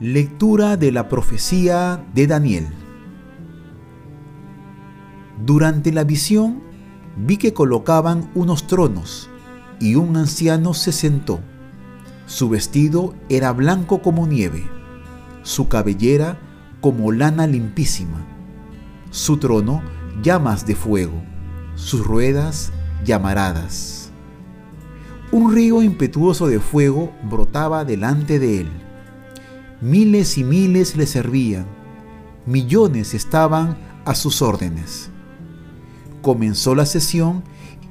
Lectura de la profecía de Daniel. Durante la visión vi que colocaban unos tronos y un anciano se sentó. Su vestido era blanco como nieve, su cabellera como lana limpísima, su trono llamas de fuego, sus ruedas llamaradas. Un río impetuoso de fuego brotaba delante de él Miles y miles le servían, millones estaban a sus órdenes. Comenzó la sesión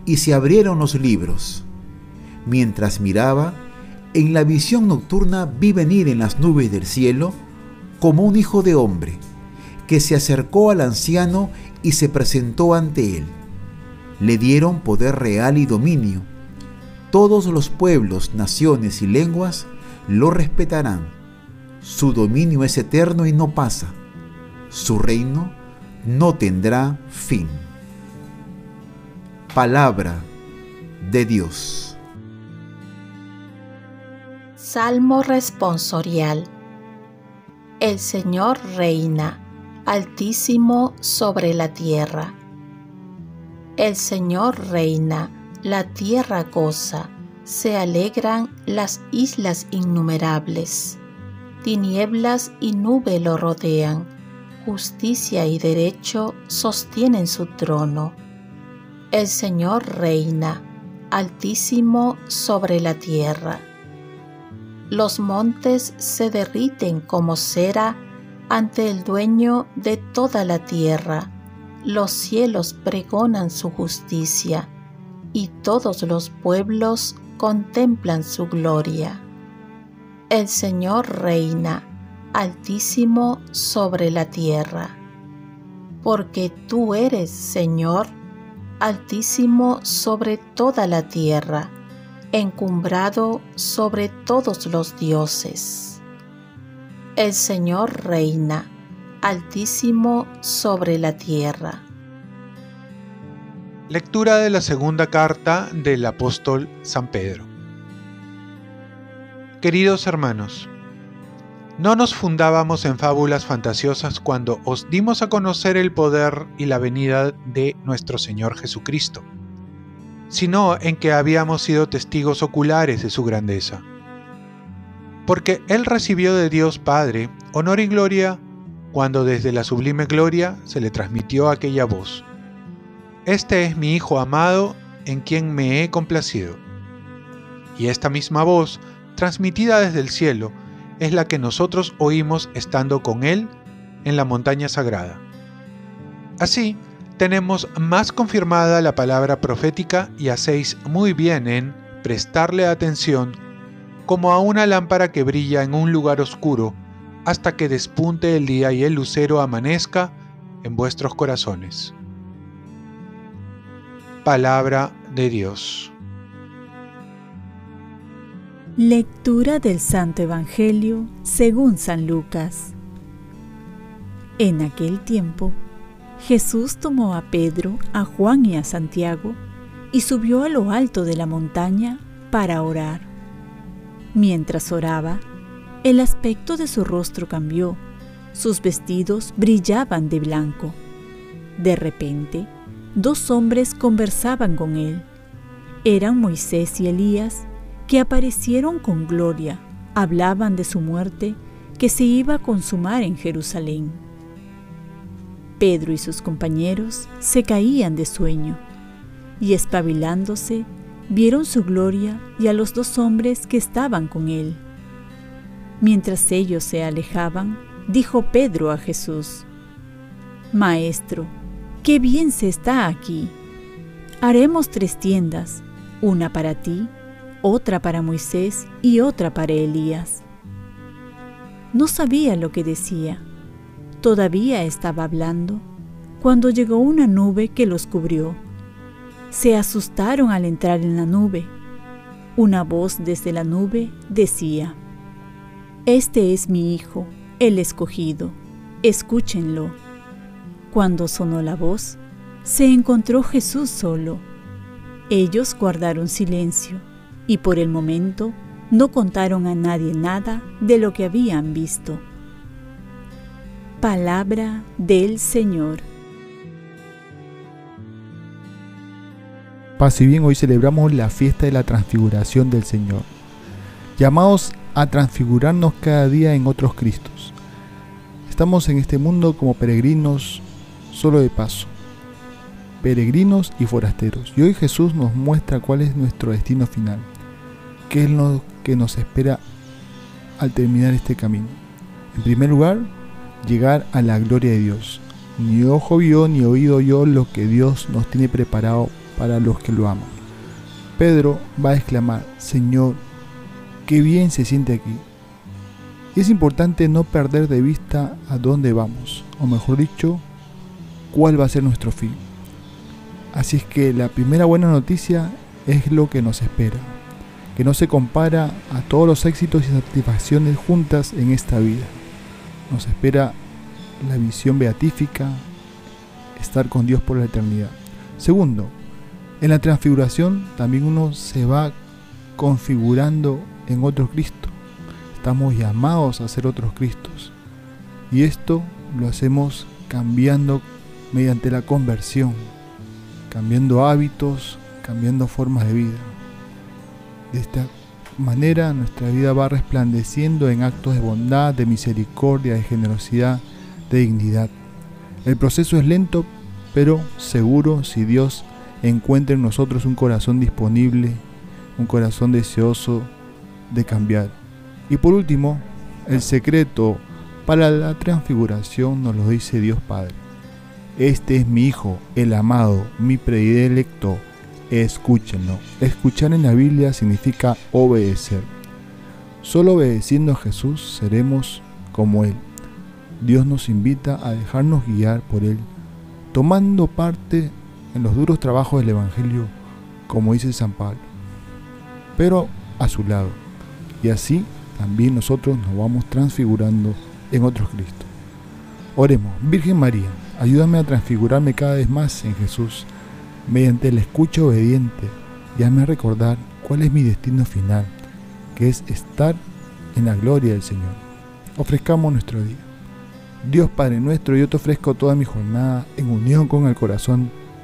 y se abrieron los libros. Mientras miraba, en la visión nocturna vi venir en las nubes del cielo como un hijo de hombre, que se acercó al anciano y se presentó ante él. Le dieron poder real y dominio. Todos los pueblos, naciones y lenguas lo respetarán su dominio es eterno y no pasa. Su reino no tendrá fin. Palabra de Dios. Salmo responsorial. El Señor reina, altísimo sobre la tierra. El Señor reina, la tierra goza, se alegran las islas innumerables tinieblas y nube lo rodean, justicia y derecho sostienen su trono. El Señor reina, altísimo sobre la tierra. Los montes se derriten como cera ante el dueño de toda la tierra. Los cielos pregonan su justicia y todos los pueblos contemplan su gloria. El Señor reina, altísimo sobre la tierra. Porque tú eres, Señor, altísimo sobre toda la tierra, encumbrado sobre todos los dioses. El Señor reina, altísimo sobre la tierra. Lectura de la segunda carta del apóstol San Pedro. Queridos hermanos, no nos fundábamos en fábulas fantasiosas cuando os dimos a conocer el poder y la venida de nuestro Señor Jesucristo, sino en que habíamos sido testigos oculares de su grandeza. Porque Él recibió de Dios Padre honor y gloria cuando desde la sublime gloria se le transmitió aquella voz. Este es mi Hijo amado en quien me he complacido. Y esta misma voz transmitida desde el cielo, es la que nosotros oímos estando con Él en la montaña sagrada. Así, tenemos más confirmada la palabra profética y hacéis muy bien en prestarle atención como a una lámpara que brilla en un lugar oscuro hasta que despunte el día y el lucero amanezca en vuestros corazones. Palabra de Dios. Lectura del Santo Evangelio según San Lucas. En aquel tiempo, Jesús tomó a Pedro, a Juan y a Santiago y subió a lo alto de la montaña para orar. Mientras oraba, el aspecto de su rostro cambió, sus vestidos brillaban de blanco. De repente, dos hombres conversaban con él. Eran Moisés y Elías, que aparecieron con gloria, hablaban de su muerte que se iba a consumar en Jerusalén. Pedro y sus compañeros se caían de sueño, y espabilándose, vieron su gloria y a los dos hombres que estaban con él. Mientras ellos se alejaban, dijo Pedro a Jesús, Maestro, qué bien se está aquí. Haremos tres tiendas, una para ti, otra para Moisés y otra para Elías. No sabía lo que decía. Todavía estaba hablando cuando llegó una nube que los cubrió. Se asustaron al entrar en la nube. Una voz desde la nube decía, Este es mi Hijo, el escogido, escúchenlo. Cuando sonó la voz, se encontró Jesús solo. Ellos guardaron silencio y por el momento no contaron a nadie nada de lo que habían visto. Palabra del Señor. Paz y bien, hoy celebramos la fiesta de la transfiguración del Señor, llamados a transfigurarnos cada día en otros Cristos. Estamos en este mundo como peregrinos solo de paso, peregrinos y forasteros. Y hoy Jesús nos muestra cuál es nuestro destino final, qué es lo que nos espera al terminar este camino. En primer lugar, llegar a la gloria de Dios. Ni ojo vio ni oído yo lo que Dios nos tiene preparado para los que lo aman. Pedro va a exclamar, Señor, qué bien se siente aquí. Es importante no perder de vista a dónde vamos, o mejor dicho, cuál va a ser nuestro fin. Así es que la primera buena noticia es lo que nos espera, que no se compara a todos los éxitos y satisfacciones juntas en esta vida. Nos espera la visión beatífica, estar con Dios por la eternidad. Segundo, en la transfiguración también uno se va configurando en otro Cristo. Estamos llamados a ser otros Cristos. Y esto lo hacemos cambiando mediante la conversión, cambiando hábitos, cambiando formas de vida. De esta manera nuestra vida va resplandeciendo en actos de bondad, de misericordia, de generosidad, de dignidad. El proceso es lento, pero seguro si Dios encuentra en nosotros un corazón disponible, un corazón deseoso de cambiar. Y por último, el secreto para la transfiguración nos lo dice Dios Padre. Este es mi Hijo, el amado, mi predilecto, escúchenlo. Escuchar en la Biblia significa obedecer. Solo obedeciendo a Jesús seremos como Él. Dios nos invita a dejarnos guiar por Él, tomando parte en los duros trabajos del Evangelio, como dice San Pablo, pero a su lado. Y así también nosotros nos vamos transfigurando en otros Cristo. Oremos, Virgen María, ayúdame a transfigurarme cada vez más en Jesús, mediante la escucha obediente, y hazme recordar cuál es mi destino final, que es estar en la gloria del Señor. Ofrezcamos nuestro día. Dios Padre nuestro, yo te ofrezco toda mi jornada en unión con el corazón